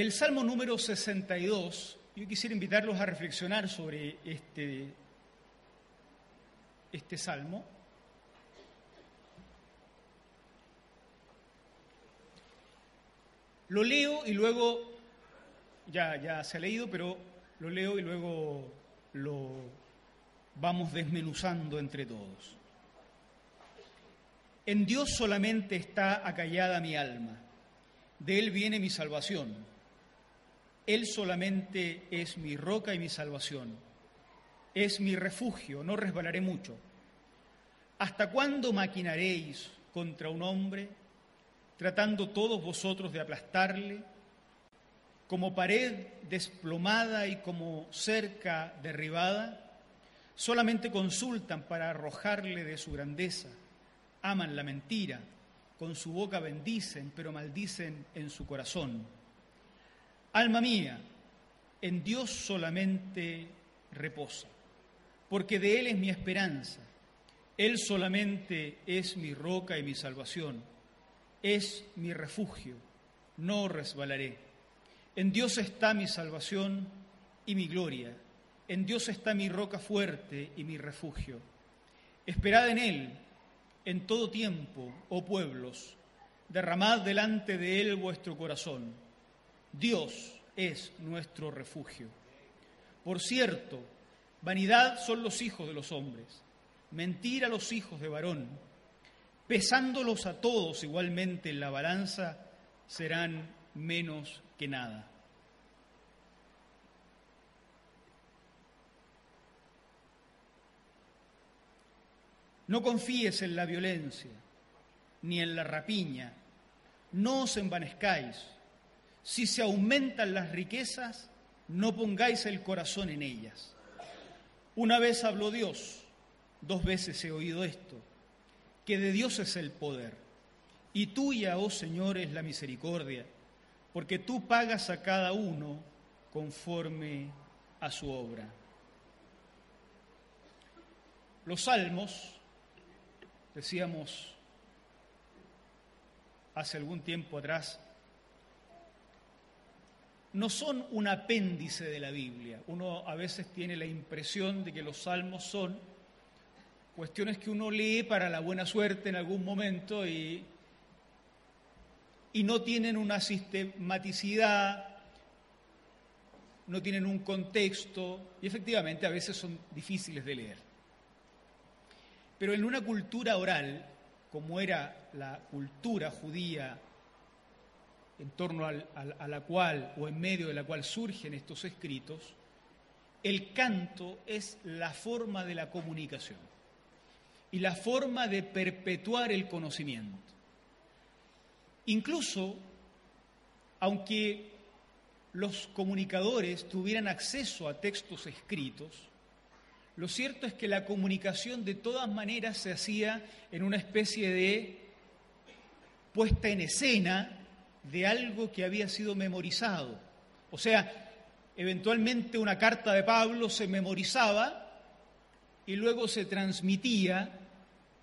El Salmo número 62, yo quisiera invitarlos a reflexionar sobre este, este salmo. Lo leo y luego, ya, ya se ha leído, pero lo leo y luego lo vamos desmenuzando entre todos. En Dios solamente está acallada mi alma, de Él viene mi salvación. Él solamente es mi roca y mi salvación, es mi refugio, no resbalaré mucho. ¿Hasta cuándo maquinaréis contra un hombre? tratando todos vosotros de aplastarle, como pared desplomada y como cerca derribada, solamente consultan para arrojarle de su grandeza, aman la mentira, con su boca bendicen, pero maldicen en su corazón. Alma mía, en Dios solamente reposa, porque de Él es mi esperanza, Él solamente es mi roca y mi salvación es mi refugio, no resbalaré. En Dios está mi salvación y mi gloria, en Dios está mi roca fuerte y mi refugio. Esperad en Él en todo tiempo, oh pueblos, derramad delante de Él vuestro corazón. Dios es nuestro refugio. Por cierto, vanidad son los hijos de los hombres, mentira los hijos de varón pesándolos a todos igualmente en la balanza, serán menos que nada. No confíes en la violencia ni en la rapiña, no os envanezcáis. Si se aumentan las riquezas, no pongáis el corazón en ellas. Una vez habló Dios, dos veces he oído esto que de Dios es el poder, y tuya, oh Señor, es la misericordia, porque tú pagas a cada uno conforme a su obra. Los salmos, decíamos hace algún tiempo atrás, no son un apéndice de la Biblia. Uno a veces tiene la impresión de que los salmos son cuestiones que uno lee para la buena suerte en algún momento y, y no tienen una sistematicidad, no tienen un contexto y efectivamente a veces son difíciles de leer. Pero en una cultura oral, como era la cultura judía en torno a la cual o en medio de la cual surgen estos escritos, el canto es la forma de la comunicación y la forma de perpetuar el conocimiento. Incluso, aunque los comunicadores tuvieran acceso a textos escritos, lo cierto es que la comunicación de todas maneras se hacía en una especie de puesta en escena de algo que había sido memorizado. O sea, eventualmente una carta de Pablo se memorizaba y luego se transmitía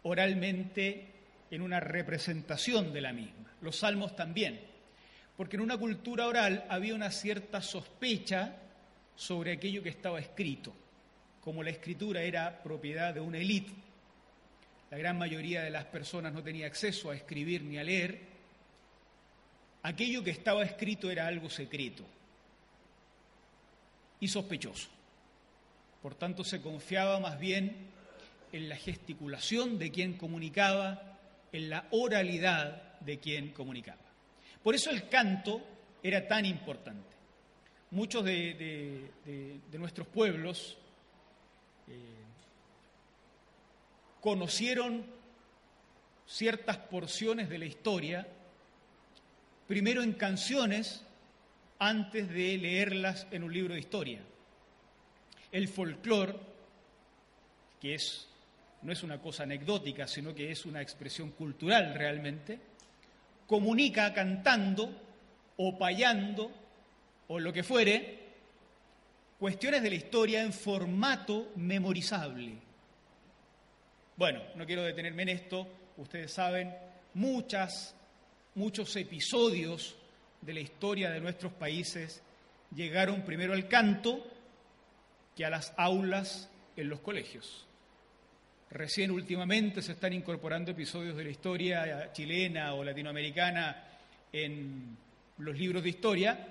oralmente en una representación de la misma. Los salmos también, porque en una cultura oral había una cierta sospecha sobre aquello que estaba escrito. Como la escritura era propiedad de una élite, la gran mayoría de las personas no tenía acceso a escribir ni a leer, aquello que estaba escrito era algo secreto y sospechoso. Por tanto, se confiaba más bien en la gesticulación de quien comunicaba, en la oralidad de quien comunicaba. Por eso el canto era tan importante. Muchos de, nuestros pueblos eh, conocieron ciertas porciones de la historia, primero en canciones antes de leerlas en un libro de historia. El folclore, que es, no es una cosa anecdótica, sino que es una expresión cultural realmente, comunica cantando o payando o lo que fuere cuestiones de la historia en formato memorizable. Bueno, no quiero detenerme en esto, ustedes saben, muchas, muchos episodios de la historia de nuestros países llegaron primero al canto que a las aulas en los colegios. Recién últimamente se están incorporando episodios de la historia chilena o latinoamericana en los libros de historia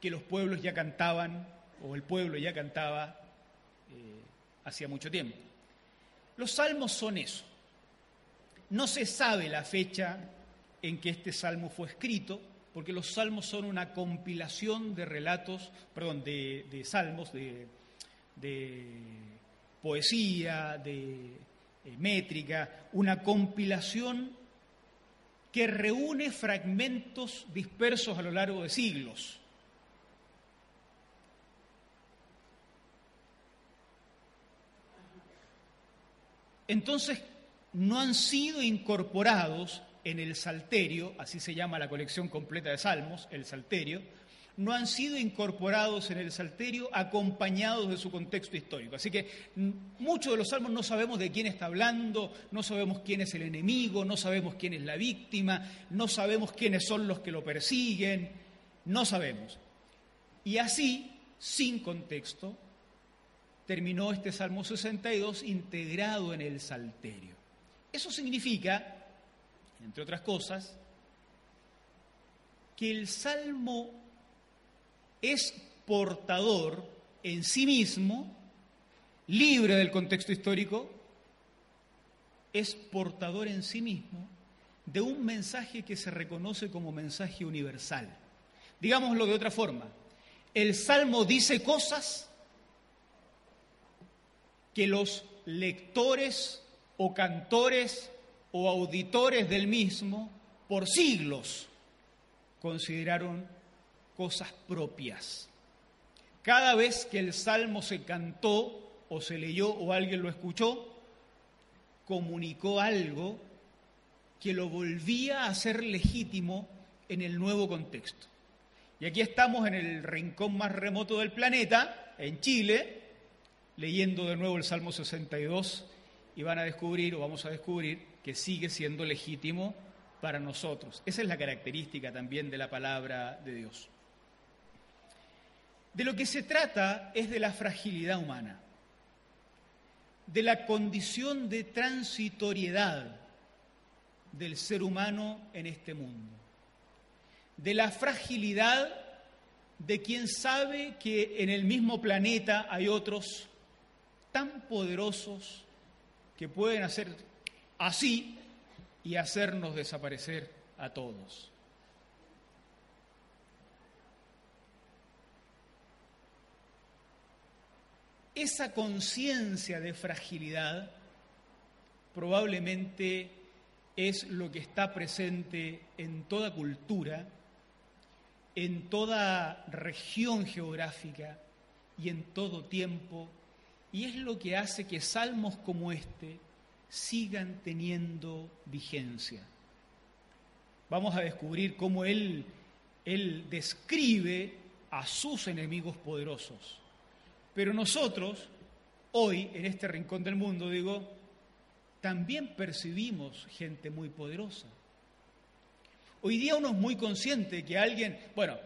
que los pueblos ya cantaban o el pueblo ya cantaba eh, hacía mucho tiempo. Los salmos son eso. No se sabe la fecha en que este salmo fue escrito, porque los salmos son una compilación de relatos, perdón, de, salmos, de, poesía, de eh, métrica, una compilación que reúne fragmentos dispersos a lo largo de siglos. Entonces, no han sido incorporados en el Salterio, así se llama la colección completa de Salmos, el Salterio, no han sido incorporados en el Salterio acompañados de su contexto histórico. Así que muchos de los salmos no sabemos de quién está hablando, no sabemos quién es el enemigo, no sabemos quién es la víctima, no sabemos quiénes son los que lo persiguen, no sabemos. Y así, sin contexto, terminó este Salmo 62 integrado en el Salterio. Eso significa entre otras cosas, que el salmo es portador en sí mismo, libre del contexto histórico, es portador en sí mismo de un mensaje que se reconoce como mensaje universal. Digámoslo de otra forma, el salmo dice cosas que los lectores o cantores o auditores del mismo por siglos consideraron cosas propias. Cada vez que el salmo se cantó o se leyó o alguien lo escuchó, comunicó algo que lo volvía a ser legítimo en el nuevo contexto. Y aquí estamos en el rincón más remoto del planeta, en Chile, leyendo de nuevo el Salmo 62 y van a descubrir o vamos a descubrir que sigue siendo legítimo para nosotros. Esa es la característica también de la palabra de Dios. De lo que se trata es de la fragilidad humana, de la condición de transitoriedad del ser humano en este mundo, de la fragilidad de quien sabe que en el mismo planeta hay otros tan poderosos que pueden hacer así y hacernos desaparecer a todos. Esa conciencia de fragilidad probablemente es lo que está presente en toda cultura, en toda región geográfica y en todo tiempo, y es lo que hace que salmos como este sigan teniendo vigencia. Vamos a descubrir cómo él, él describe a sus enemigos poderosos. Pero nosotros, hoy, en este rincón del mundo, digo, también percibimos gente muy poderosa. Hoy día uno es muy consciente que alguien, bueno,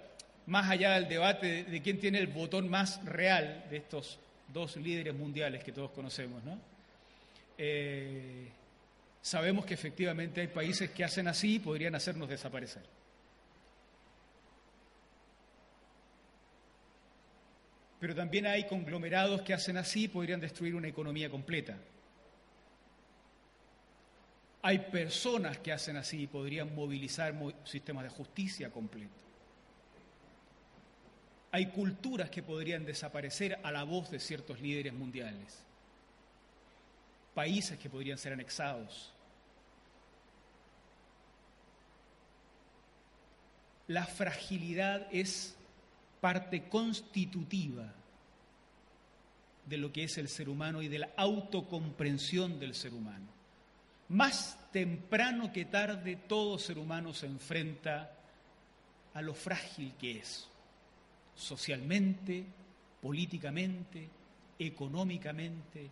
más allá del debate de, quién tiene el botón más real de estos dos líderes mundiales que todos conocemos, ¿no? Eh, sabemos que efectivamente hay países que hacen así y podrían hacernos desaparecer. Pero también hay conglomerados que hacen así y podrían destruir una economía completa. Hay personas que hacen así y podrían movilizar sistemas de justicia completo. Hay culturas que podrían desaparecer a la voz de ciertos líderes mundiales países que podrían ser anexados. La fragilidad es parte constitutiva de lo que es el ser humano y de la autocomprensión del ser humano. Más temprano que tarde todo ser humano se enfrenta a lo frágil que es, socialmente, políticamente, económicamente,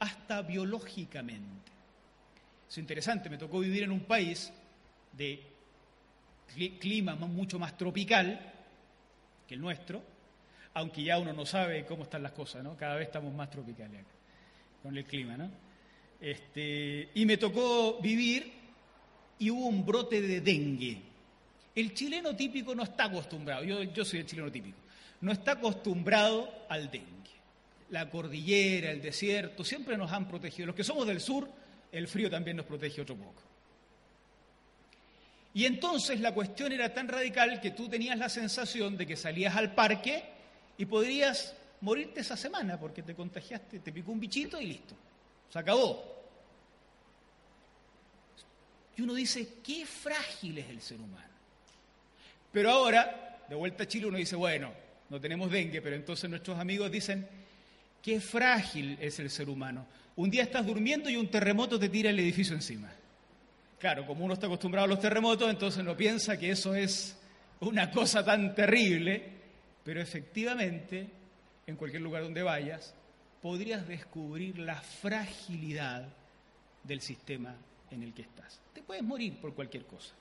hasta biológicamente. Es interesante, me tocó vivir en un país de clima mucho más tropical que el nuestro, aunque ya uno no sabe cómo están las cosas, ¿no? Cada vez estamos más tropicales con el clima, ¿no? Este, y me tocó vivir y hubo un brote de dengue. El chileno típico no está acostumbrado, yo soy el chileno típico, no está acostumbrado al dengue. La cordillera, el desierto, siempre nos han protegido. Los que somos del sur, el frío también nos protege otro poco. Y entonces la cuestión era tan radical que tú tenías la sensación de que salías al parque y podrías morirte esa semana porque te contagiaste, te picó un bichito y listo. Se acabó. Y uno dice, qué frágil es el ser humano. Pero ahora, de vuelta a Chile, uno dice, bueno, no tenemos dengue, pero entonces nuestros amigos dicen, qué frágil es el ser humano. Un día estás durmiendo y un terremoto te tira el edificio encima. Claro, como uno está acostumbrado a los terremotos, entonces no piensa que eso es una cosa tan terrible, pero efectivamente, en cualquier lugar donde vayas, podrías descubrir la fragilidad del sistema en el que estás. Te puedes morir por cualquier cosa.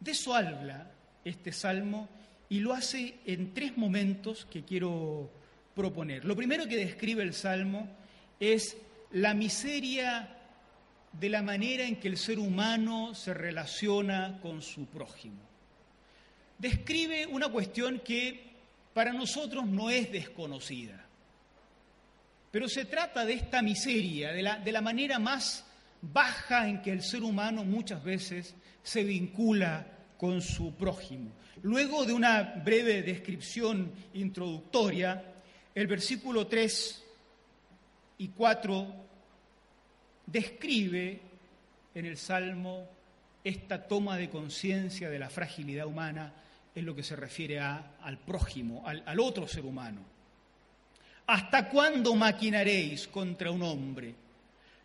De eso habla este salmo y lo hace en tres momentos que quiero proponer. Lo primero que describe el salmo es la miseria de la manera en que el ser humano se relaciona con su prójimo. Describe una cuestión que para nosotros no es desconocida, pero se trata de esta miseria, de la, de la manera más baja en que el ser humano muchas veces se vincula con su prójimo. Luego de una breve descripción introductoria, el versículo 3 y 4 describe en el Salmo esta toma de conciencia de la fragilidad humana en lo que se refiere al prójimo, al, al otro ser humano. ¿Hasta cuándo maquinaréis contra un hombre,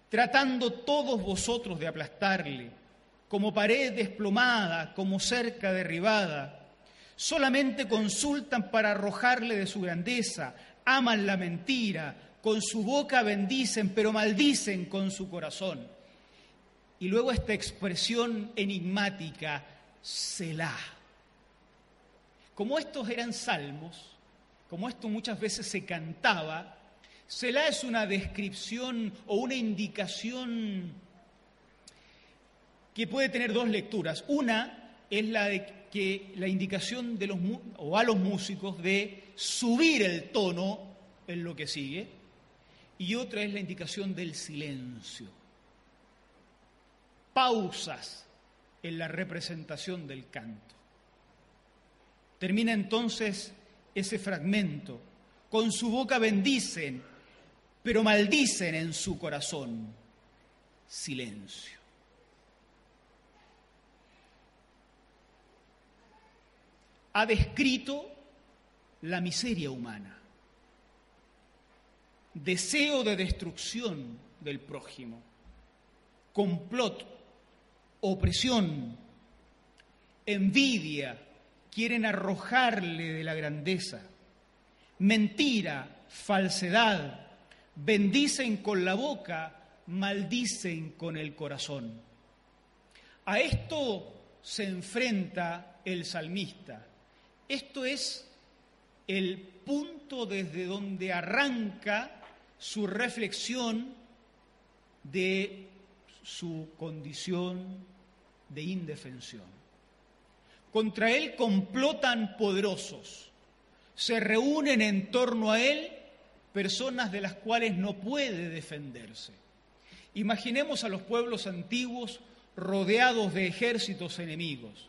tratando todos vosotros de aplastarle, como pared desplomada, como cerca derribada? Solamente consultan para arrojarle de su grandeza, aman la mentira, con su boca bendicen, pero maldicen con su corazón. Y luego esta expresión enigmática, Selah. Como estos eran salmos, como esto muchas veces se cantaba, Selah es una descripción o una indicación que puede tener dos lecturas. Una es la de que la indicación de los o a los músicos de subir el tono en lo que sigue y otra es la indicación del silencio. Pausas en la representación del canto. Termina entonces ese fragmento. Con su boca bendicen, pero maldicen en su corazón. Silencio. Ha descrito la miseria humana deseo de destrucción del prójimo, complot, opresión, envidia, quieren arrojarle de la grandeza, mentira, falsedad, bendicen con la boca, maldicen con el corazón. A esto se enfrenta el salmista. Esto es el punto desde donde arranca su reflexión de su condición de indefensión. Contra él complotan poderosos, se reúnen en torno a él personas de las cuales no puede defenderse. Imaginemos a los pueblos antiguos rodeados de ejércitos enemigos.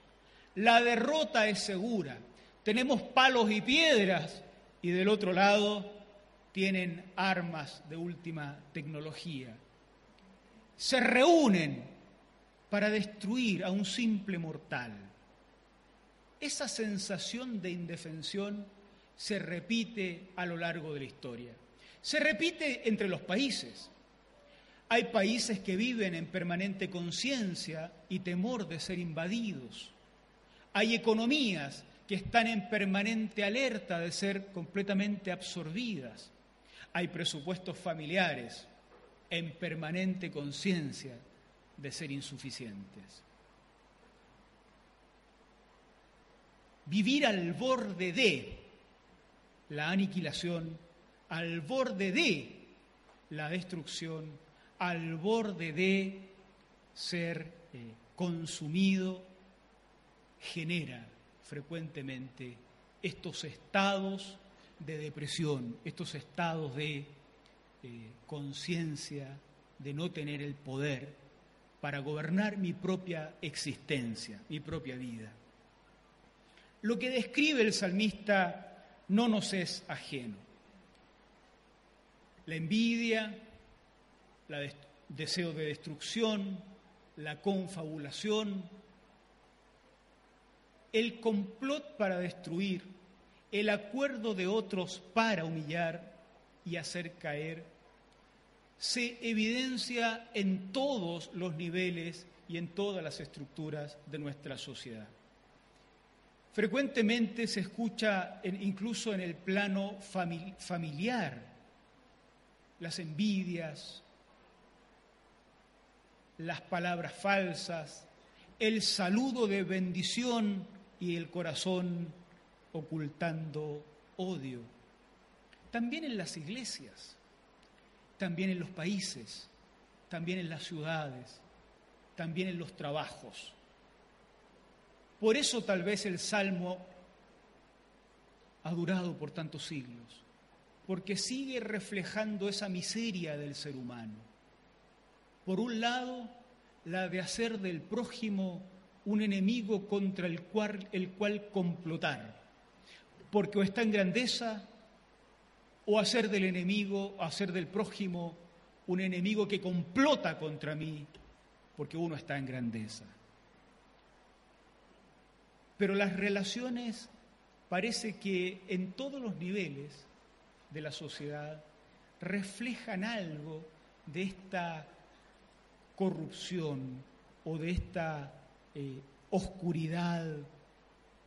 La derrota es segura. Tenemos palos y piedras y del otro lado tienen armas de última tecnología. Se reúnen para destruir a un simple mortal. esa sensación de indefensión se repite a lo largo de la historia. Se repite entre los países. Hay países que viven en permanente conciencia y temor de ser invadidos. Hay economías que están en permanente alerta de ser completamente absorbidas. Hay presupuestos familiares en permanente conciencia de ser insuficientes. Vivir al borde de la aniquilación, al borde de la destrucción, al borde de ser eh, consumido, genera frecuentemente estos estados de depresión, estos estados de eh, conciencia, de no tener el poder para gobernar mi propia existencia, mi propia vida. Lo que describe el salmista no nos es ajeno. La envidia, el deseo de destrucción, la confabulación, el complot para destruir, el acuerdo de otros para humillar y hacer caer, se evidencia en todos los niveles y en todas las estructuras de nuestra sociedad. Frecuentemente se escucha incluso en el plano familiar las envidias, las palabras falsas, el saludo de bendición y el corazón ocultando odio. También en las iglesias, también en los países, también en las ciudades, también en los trabajos. Por eso tal vez el Salmo ha durado por tantos siglos, porque sigue reflejando esa miseria del ser humano. Por un lado, la de hacer del prójimo un enemigo contra el cual, el cual complotar, porque o está en grandeza, o hacer del enemigo, o hacer del prójimo un enemigo que complota contra mí, porque uno está en grandeza. Pero las relaciones parece que en todos los niveles de la sociedad reflejan algo de esta corrupción o de esta eh, oscuridad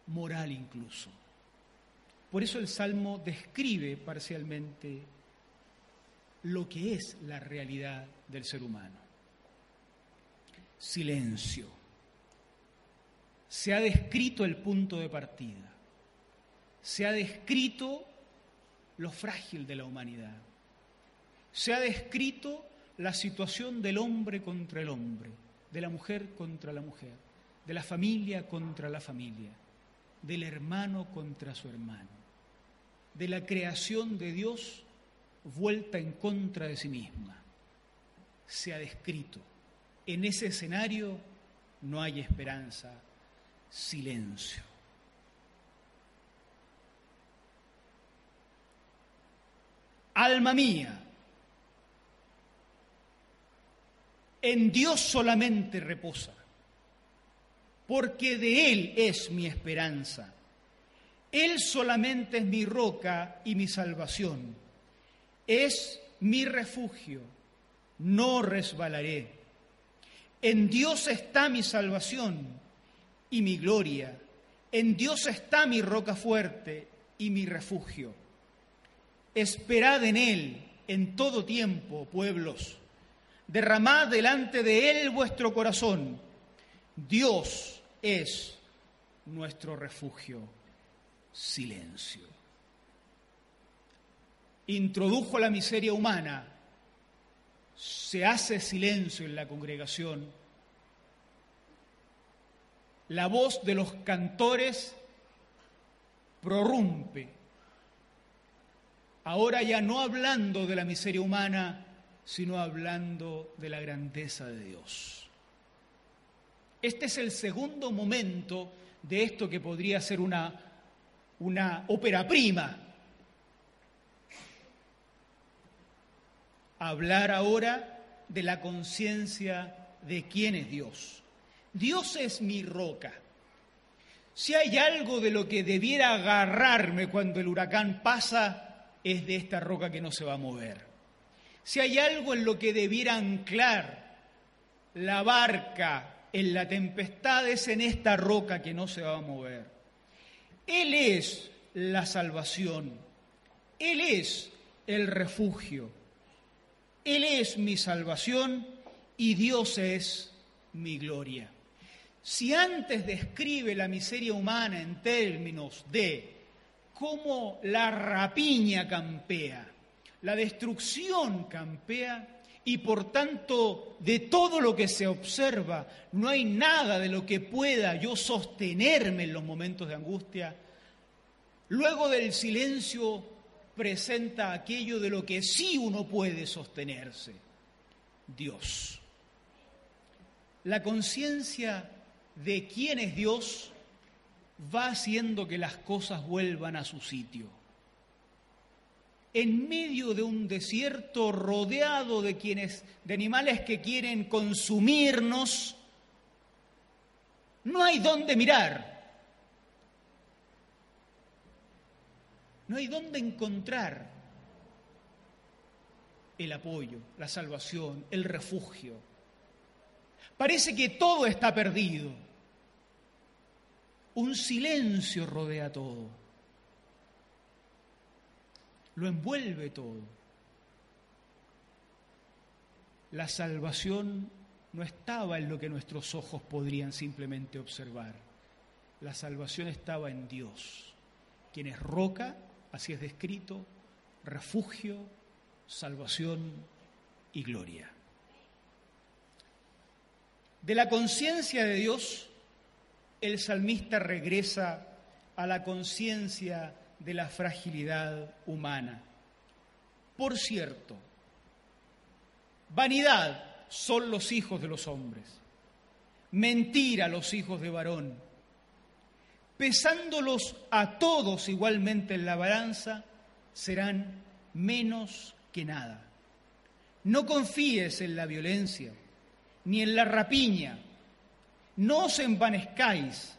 moral incluso. Por eso el Salmo describe parcialmente lo que es la realidad del ser humano. Silencio se ha descrito el punto de partida, se ha descrito lo frágil de la humanidad, se ha descrito la situación del hombre contra el hombre, de la mujer contra la mujer, de la familia contra la familia, del hermano contra su hermano, de la creación de Dios vuelta en contra de sí misma. Se ha descrito. En ese escenario no hay esperanza silencio. Alma mía, en Dios solamente reposa, porque de Él es mi esperanza. Él solamente es mi roca y mi salvación. Es mi refugio, no resbalaré. En Dios está mi salvación y mi gloria. En Dios está mi roca fuerte y mi refugio. Esperad en Él en todo tiempo, pueblos. Derramad delante de Él vuestro corazón. Dios es nuestro refugio. Silencio. Introdujo la miseria humana. Se hace silencio en la congregación la voz de los cantores prorrumpe, ahora ya no hablando de la miseria humana, sino hablando de la grandeza de Dios. Este es el segundo momento de esto que podría ser una, una ópera prima. Hablar ahora de la conciencia de quién es Dios. Dios es mi roca. Si hay algo de lo que debiera agarrarme cuando el huracán pasa, es de esta roca que no se va a mover. Si hay algo en lo que debiera anclar la barca en la tempestad, es en esta roca que no se va a mover. Él es la salvación. Él es el refugio. Él es mi salvación y Dios es mi gloria. Si antes describe la miseria humana en términos de cómo la rapiña campea, la destrucción campea, y por tanto de todo lo que se observa no hay nada de lo que pueda yo sostenerme en los momentos de angustia, luego del silencio presenta aquello de lo que sí uno puede sostenerse, Dios. La conciencia de quién es Dios va haciendo que las cosas vuelvan a su sitio. En medio de un desierto rodeado de quienes de animales que quieren consumirnos, no hay dónde mirar. No hay dónde encontrar el apoyo, la salvación, el refugio. Parece que todo está perdido. Un silencio rodea todo. Lo envuelve todo. La salvación no estaba en lo que nuestros ojos podrían simplemente observar. La salvación estaba en Dios, quien es roca, así es descrito, refugio, salvación y gloria. De la conciencia de Dios, el salmista regresa a la conciencia de la fragilidad humana. Por cierto, vanidad son los hijos de los hombres, mentira los hijos de varón. Pesándolos a todos igualmente en la balanza, serán menos que nada. No confíes en la violencia ni en la rapiña. No os envanezcáis.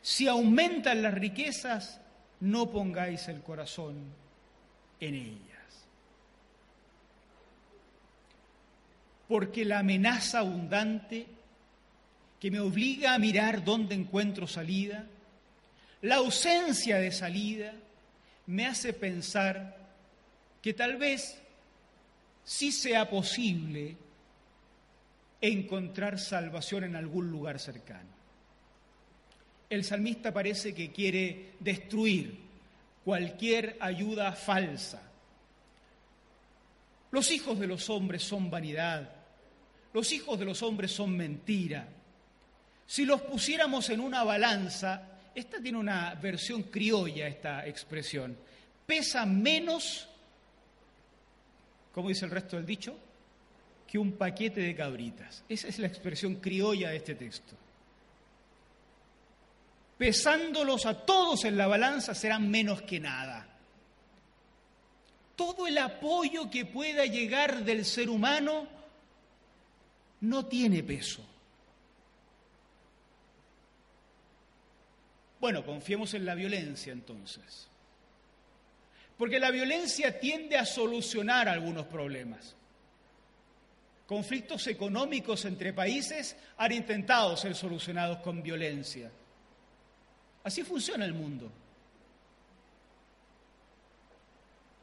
Si aumentan las riquezas, no pongáis el corazón en ellas. Porque la amenaza abundante que me obliga a mirar dónde encuentro salida, la ausencia de salida, me hace pensar que tal vez sí sea posible encontrar salvación en algún lugar cercano. El salmista parece que quiere destruir cualquier ayuda falsa. Los hijos de los hombres son vanidad, los hijos de los hombres son mentira. Si los pusiéramos en una balanza, esta tiene una versión criolla, esta expresión, pesa menos, ¿cómo dice el resto del dicho? que un paquete de cabritas. Esa es la expresión criolla de este texto. Pesándolos a todos en la balanza serán menos que nada. Todo el apoyo que pueda llegar del ser humano no tiene peso. Bueno, confiemos en la violencia entonces. Porque la violencia tiende a solucionar algunos problemas. Conflictos económicos entre países han intentado ser solucionados con violencia. Así funciona el mundo.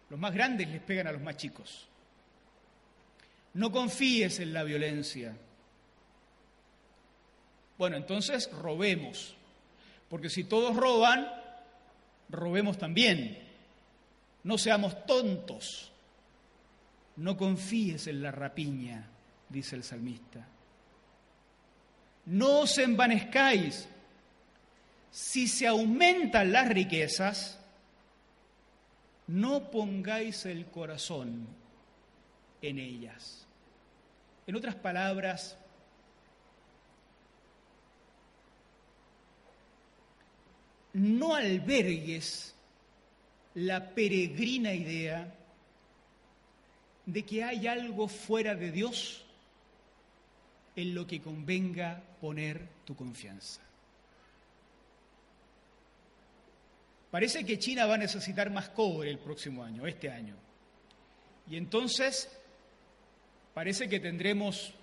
Los más grandes les pegan a los más chicos. No confíes en la violencia. Bueno, entonces robemos, porque si todos roban, robemos también. No seamos tontos. No confíes en la rapiña dice el salmista. No os envanezcáis. Si se aumentan las riquezas, no pongáis el corazón en ellas. En otras palabras, no albergues la peregrina idea de que hay algo fuera de Dios en lo que convenga poner tu confianza. Parece que China va a necesitar más cobre el próximo año, este año. Y entonces parece que tendremos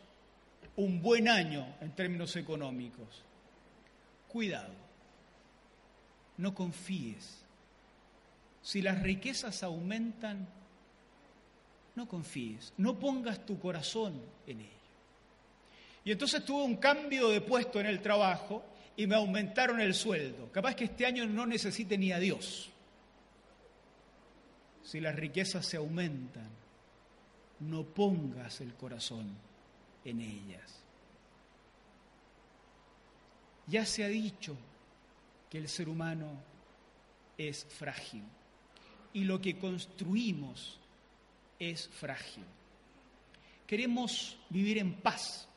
un buen año en términos económicos. Cuidado, no confíes. Si las riquezas aumentan, no confíes, no pongas tu corazón en ello. Y entonces tuve un cambio de puesto en el trabajo y me aumentaron el sueldo. Capaz que este año no necesite ni a Dios. Si las riquezas se aumentan, no pongas el corazón en ellas. Ya se ha dicho que el ser humano es frágil y lo que construimos es frágil. Queremos vivir en paz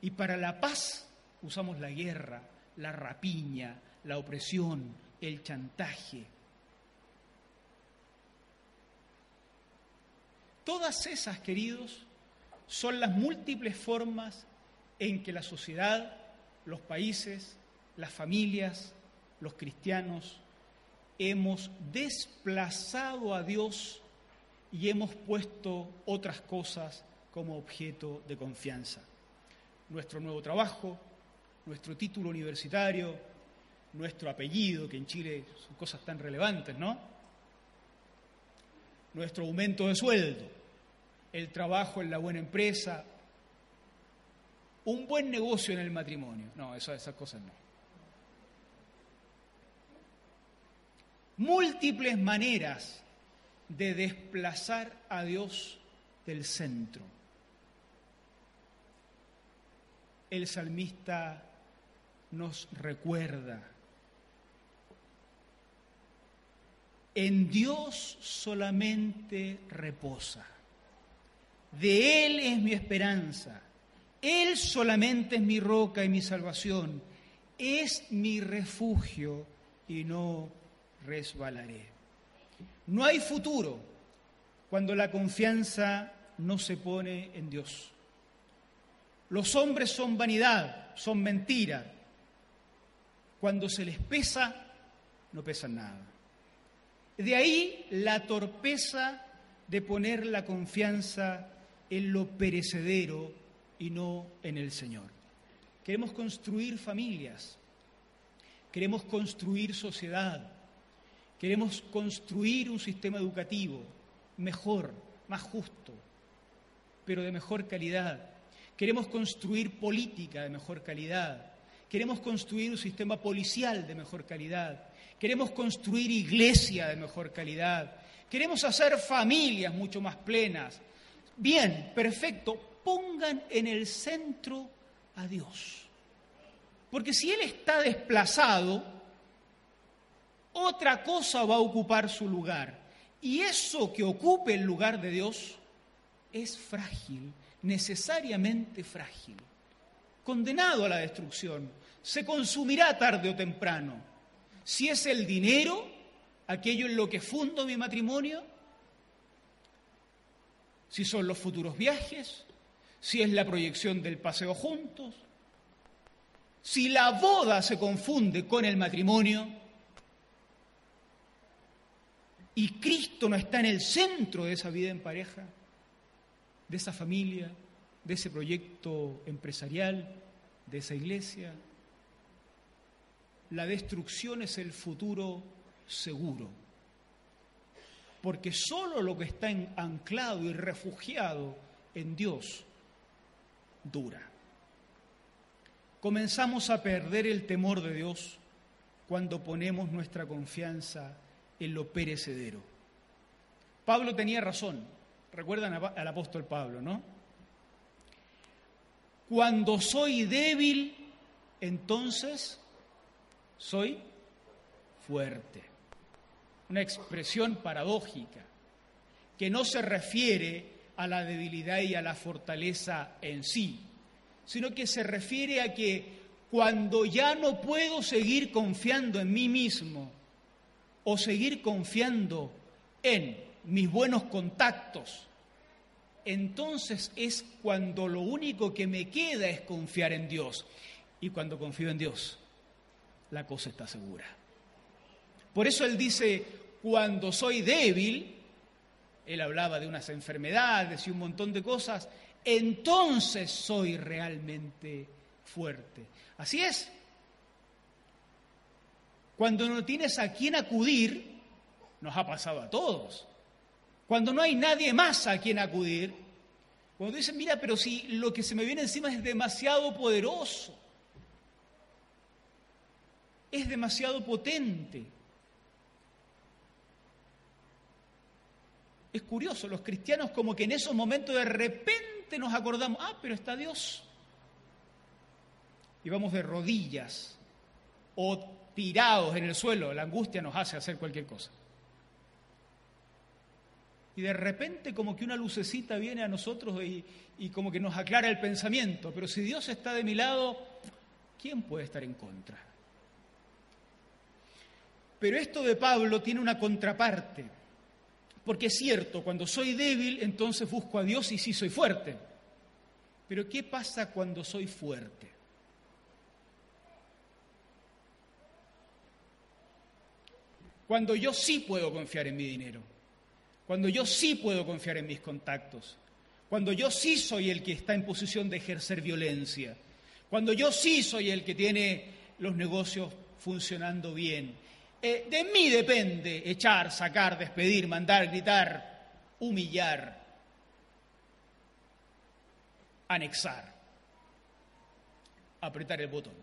y para la paz usamos la guerra, la rapiña, la opresión, el chantaje. Todas esas, queridos, son las múltiples formas en que la sociedad, los países, las familias, los cristianos, hemos desplazado a Dios y hemos puesto otras cosas como objeto de confianza. Nuestro nuevo trabajo, nuestro título universitario, nuestro apellido, que en Chile son cosas tan relevantes, ¿no? Nuestro aumento de sueldo, el trabajo en la buena empresa, un buen negocio en el matrimonio. No, esas, esas cosas no. Múltiples maneras de desplazar a Dios del centro. El salmista nos recuerda. En Dios solamente reposa. De Él es mi esperanza. Él solamente es mi roca y mi salvación. Es mi refugio y no resbalaré. No hay futuro cuando la confianza no se pone en Dios. Los hombres son vanidad, son mentira. Cuando se les pesa, no pesan nada. De ahí la torpeza de poner la confianza en lo perecedero y no en el Señor. Queremos construir familias, queremos construir sociedad, queremos construir un sistema educativo mejor, más justo, pero de mejor calidad, Queremos construir política de mejor calidad. Queremos construir un sistema policial de mejor calidad. Queremos construir iglesia de mejor calidad. Queremos hacer familias mucho más plenas. Bien, perfecto. Pongan en el centro a Dios. Porque si Él está desplazado, otra cosa va a ocupar su lugar. Y eso que ocupe el lugar de Dios es frágil necesariamente frágil, condenado a la destrucción, se consumirá tarde o temprano. Si es el dinero, aquello en lo que fundo mi matrimonio, si son los futuros viajes, si es la proyección del paseo juntos, si la boda se confunde con el matrimonio y Cristo no está en el centro de esa vida en pareja, de esa familia, de ese proyecto empresarial, de esa iglesia. La destrucción es el futuro seguro, porque solo lo que está anclado y refugiado en Dios dura. Comenzamos a perder el temor de Dios cuando ponemos nuestra confianza en lo perecedero. Pablo tenía razón Recuerdan al apóstol Pablo, ¿no? Cuando soy débil, entonces soy fuerte. Una expresión paradójica que no se refiere a la debilidad y a la fortaleza en sí, sino que se refiere a que cuando ya no puedo seguir confiando en mí mismo o seguir confiando en mis buenos contactos, entonces es cuando lo único que me queda es confiar en Dios. Y cuando confío en Dios, la cosa está segura. Por eso él dice, cuando soy débil, él hablaba de unas enfermedades y un montón de cosas, entonces soy realmente fuerte. Así es. Cuando no tienes a quién acudir, nos ha pasado a todos. Cuando no hay nadie más a quien acudir, cuando dicen, mira, pero si lo que se me viene encima es demasiado poderoso, es demasiado potente. Es curioso, los cristianos como que en esos momentos de repente nos acordamos, ah, pero está Dios. Y vamos de rodillas o tirados en el suelo, la angustia nos hace hacer cualquier cosa. Y de repente como que una lucecita viene a nosotros y, como que nos aclara el pensamiento. Pero si Dios está de mi lado, ¿quién puede estar en contra? Pero esto de Pablo tiene una contraparte. Porque es cierto, cuando soy débil, entonces busco a Dios y sí soy fuerte. Pero ¿qué pasa cuando soy fuerte? Cuando yo sí puedo confiar en mi dinero, cuando yo sí puedo confiar en mis contactos, cuando yo sí soy el que está en posición de ejercer violencia, cuando yo sí soy el que tiene los negocios funcionando bien, eh, de mí depende echar, sacar, despedir, mandar, gritar, humillar, anexar, apretar el botón.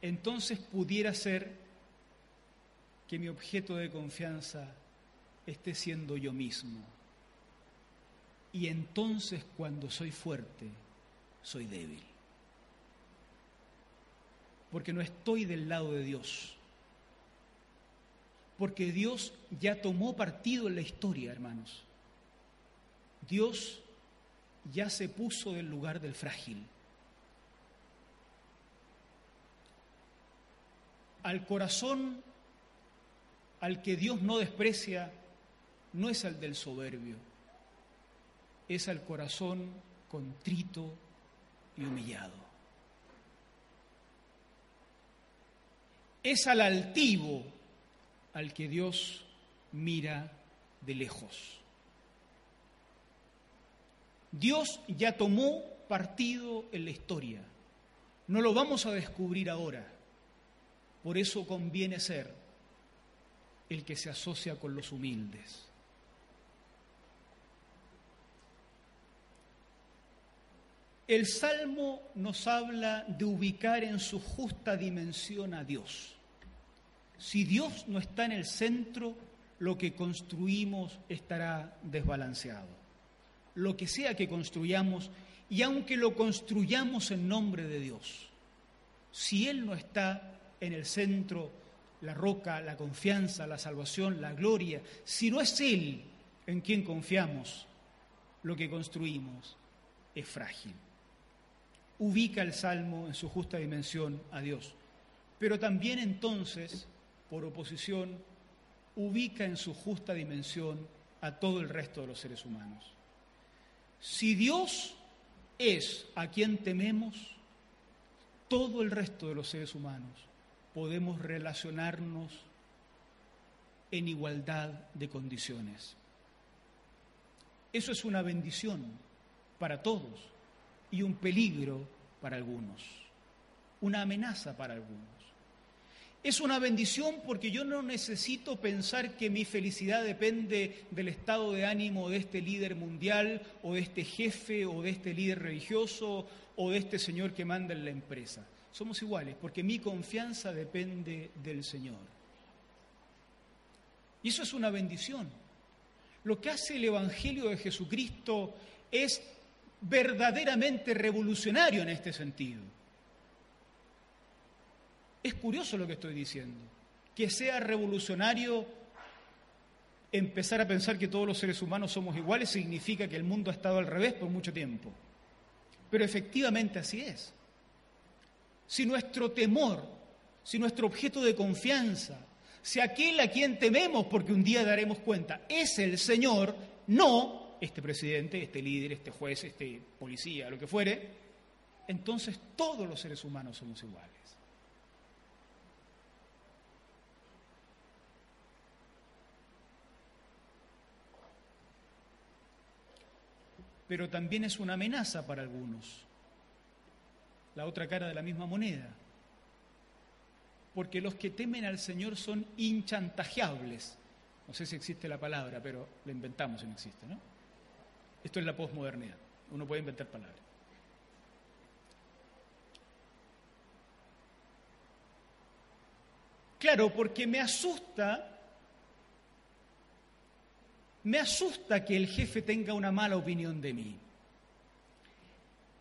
Entonces pudiera ser que mi objeto de confianza esté siendo yo mismo. Y entonces cuando soy fuerte, soy débil porque no estoy del lado de Dios. Porque Dios ya tomó partido en la historia, hermanos. Dios ya se puso del lugar del frágil. Al corazón al que Dios no desprecia no es al del soberbio, es al corazón contrito y humillado. es al altivo al que Dios mira de lejos. Dios ya tomó partido en la historia. No lo vamos a descubrir ahora. Por eso conviene ser el que se asocia con los humildes. El Salmo nos habla de ubicar en su justa dimensión a Dios. Si Dios no está en el centro, lo que construimos estará desbalanceado. Lo que sea que construyamos, y aunque lo construyamos en nombre de Dios, si Él no está en el centro, la roca, la confianza, la salvación, la gloria, si no es Él en quien confiamos, lo que construimos es frágil ubica el Salmo en su justa dimensión a Dios. Pero también entonces, por oposición, ubica en su justa dimensión a todo el resto de los seres humanos. Si Dios es a quien tememos, todo el resto de los seres humanos podemos relacionarnos en igualdad de condiciones. Eso es una bendición para todos y un peligro para algunos, una amenaza para algunos. Es una bendición porque yo no necesito pensar que mi felicidad depende del estado de ánimo de este líder mundial o de este jefe o de este líder religioso o de este señor que manda en la empresa. Somos iguales porque mi confianza depende del Señor. Y eso es una bendición. Lo que hace el Evangelio de Jesucristo es verdaderamente revolucionario en este sentido. Es curioso lo que estoy diciendo, que sea revolucionario empezar a pensar que todos los seres humanos somos iguales significa que el mundo ha estado al revés por mucho tiempo. Pero efectivamente así es si nuestro temor, si nuestro objeto de confianza, si aquel a quien tememos porque un día daremos cuenta es el Señor, no este presidente, este líder, este juez, este policía, lo que fuere, entonces todos los seres humanos somos iguales. Pero también es una amenaza para algunos la otra cara de la misma moneda. Porque los que temen al Señor son inchantajeables. No sé si existe la palabra, pero la inventamos si no existe, ¿no? Esto es la posmodernidad. Uno puede inventar palabras. Claro, porque me asusta, me asusta que el jefe tenga una mala opinión de mí.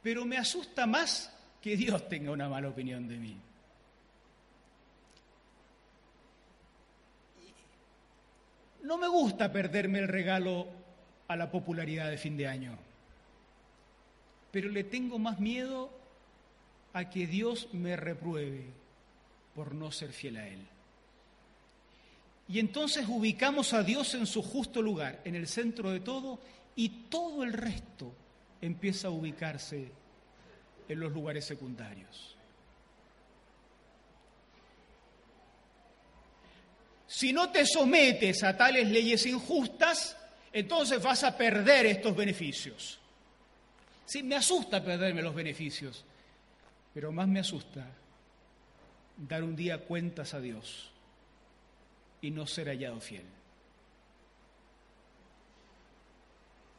Pero me asusta más que Dios tenga una mala opinión de mí. No me gusta perderme el regalo a la popularidad de fin de año, pero le tengo más miedo a que Dios me repruebe por no ser fiel a Él. Y entonces ubicamos a Dios en su justo lugar, en el centro de todo, y todo el resto empieza a ubicarse en los lugares secundarios. Si no te sometes a tales leyes injustas, entonces vas a perder estos beneficios. Sí, me asusta perderme los beneficios, pero más me asusta dar un día cuentas a Dios y no ser hallado fiel.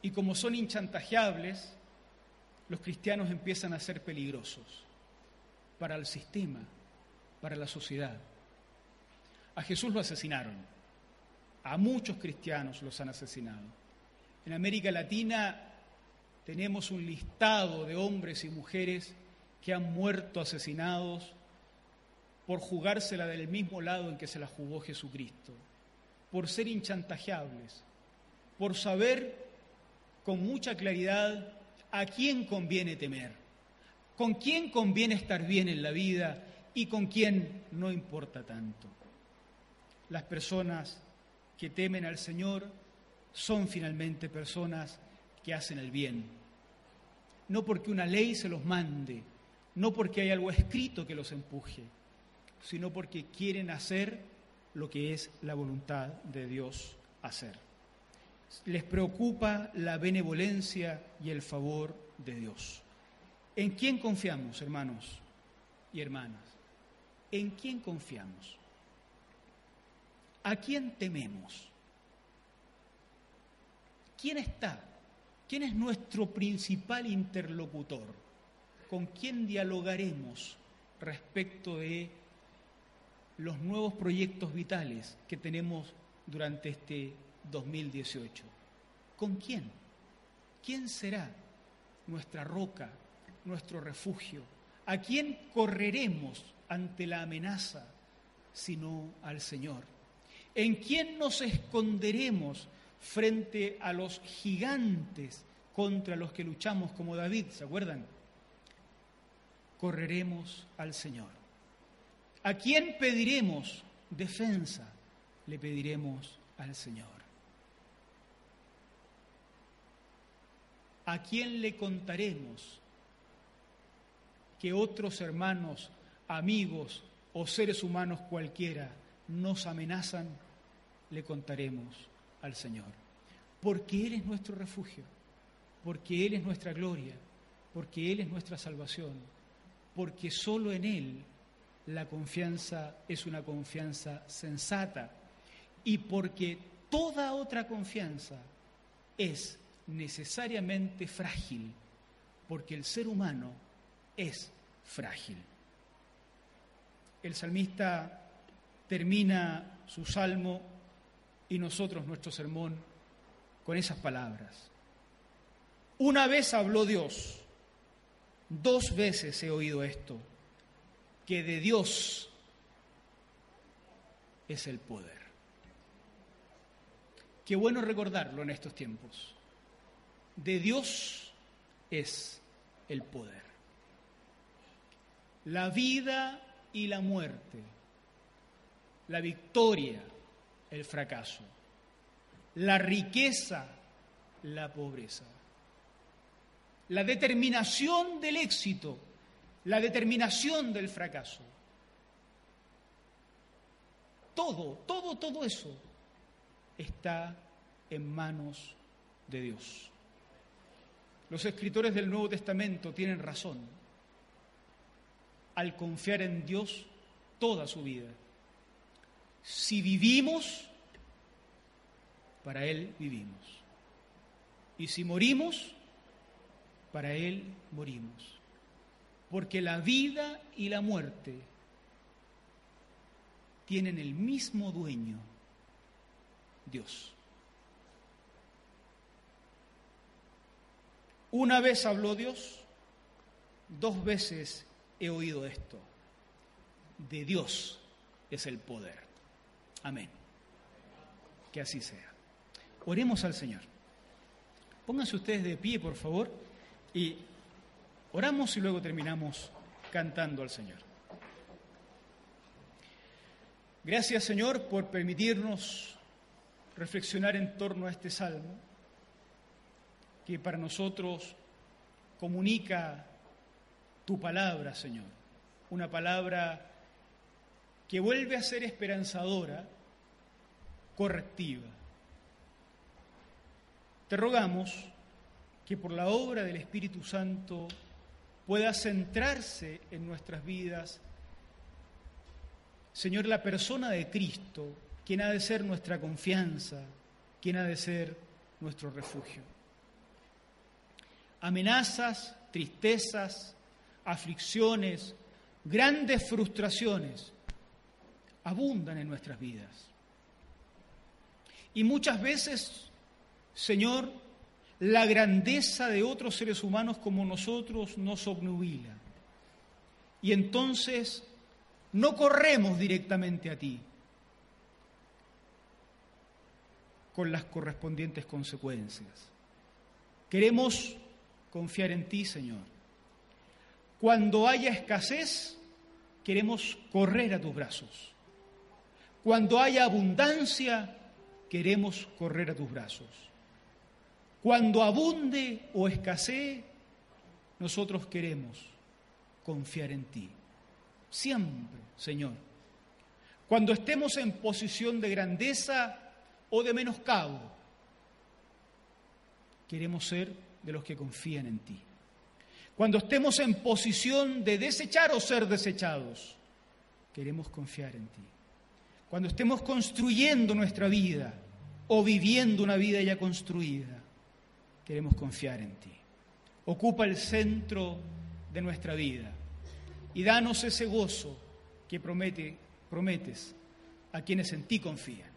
Y como son inchantajeables, los cristianos empiezan a ser peligrosos para el sistema, para la sociedad. A Jesús lo asesinaron, a muchos cristianos los han asesinado. En América Latina tenemos un listado de hombres y mujeres que han muerto asesinados por jugársela del mismo lado en que se la jugó Jesucristo, por ser inchantajeables, por saber con mucha claridad a quién conviene temer, con quién conviene estar bien en la vida y con quién no importa tanto. Las personas que temen al Señor son finalmente personas que hacen el bien, no porque una ley se los mande, no porque hay algo escrito que los empuje, sino porque quieren hacer lo que es la voluntad de Dios hacer. Les preocupa la benevolencia y el favor de Dios. ¿En quién confiamos, hermanos y hermanas? ¿En quién confiamos? ¿A quién tememos? ¿Quién está? ¿Quién es nuestro principal interlocutor? ¿Con quién dialogaremos respecto de los nuevos proyectos vitales que tenemos durante este 2018. ¿Con quién? ¿Quién será nuestra roca, nuestro refugio? ¿A quién correremos ante la amenaza sino al Señor? ¿En quién nos esconderemos frente a los gigantes contra los que luchamos como David? ¿Se acuerdan? Correremos al Señor. ¿A quién pediremos defensa? Le pediremos al Señor. ¿A quién le contaremos que otros hermanos, amigos o seres humanos cualquiera nos amenazan? Le contaremos al Señor. Porque Él es nuestro refugio, porque Él es nuestra gloria, porque Él es nuestra salvación, porque solo en Él la confianza es una confianza sensata y porque toda otra confianza es necesariamente frágil, porque el ser humano es frágil. El salmista termina su salmo y nosotros nuestro sermón con esas palabras. Una vez habló Dios, dos veces he oído esto que de Dios es el poder. Qué bueno recordarlo en estos tiempos. De Dios es el poder. La vida y la muerte, la victoria, el fracaso, la riqueza, la pobreza, la determinación del éxito, la determinación del fracaso. Todo, todo, todo eso está en manos de Dios. Los escritores del Nuevo Testamento tienen razón al confiar en Dios toda su vida. Si vivimos, para Él vivimos. Y si morimos, para Él morimos. Porque la vida y la muerte tienen el mismo dueño, Dios. Una vez habló Dios, dos veces he oído esto. De Dios es el poder. Amén. Que así sea. Oremos al Señor. Pónganse ustedes de pie, por favor, y oramos y luego terminamos cantando al Señor. Gracias, Señor, por permitirnos reflexionar en torno a este salmo que para nosotros comunica tu palabra, Señor. Una palabra que vuelve a ser esperanzadora, correctiva. Te rogamos que por la obra del Espíritu Santo pueda centrarse en nuestras vidas, Señor, la persona de Cristo, quien ha de ser nuestra confianza, quien ha de ser nuestro refugio. Amenazas, tristezas, aflicciones, grandes frustraciones abundan en nuestras vidas. Y muchas veces, Señor, la grandeza de otros seres humanos como nosotros nos obnubila. Y entonces no corremos directamente a ti con las correspondientes consecuencias. Queremos confiar en ti, Señor. Cuando haya escasez, queremos correr a tus brazos. Cuando haya abundancia, queremos correr a tus brazos. Cuando abunde o escasee, nosotros queremos confiar en ti. Siempre, Señor. Cuando estemos en posición de grandeza o de menoscabo, queremos ser de los que confían en ti. Cuando estemos en posición de desechar o ser desechados, queremos confiar en ti. Cuando estemos construyendo nuestra vida o viviendo una vida ya construida, queremos confiar en ti. Ocupa el centro de nuestra vida y danos ese gozo que promete, prometes a quienes en ti confían.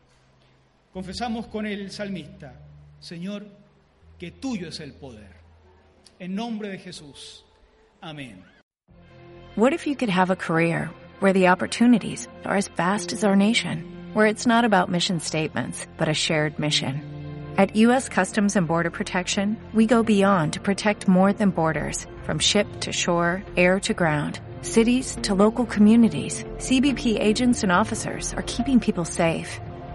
Confesamos con el salmista, Señor, que tuyo es el poder En nombre de Jesús. Amén. What if you could have a career where the opportunities are as vast as our nation, where it's not about mission statements, but a shared mission? At U.S. Customs and Border Protection, we go beyond to protect more than borders, from ship to shore, air to ground, cities to local communities. CBP agents and officers are keeping people safe.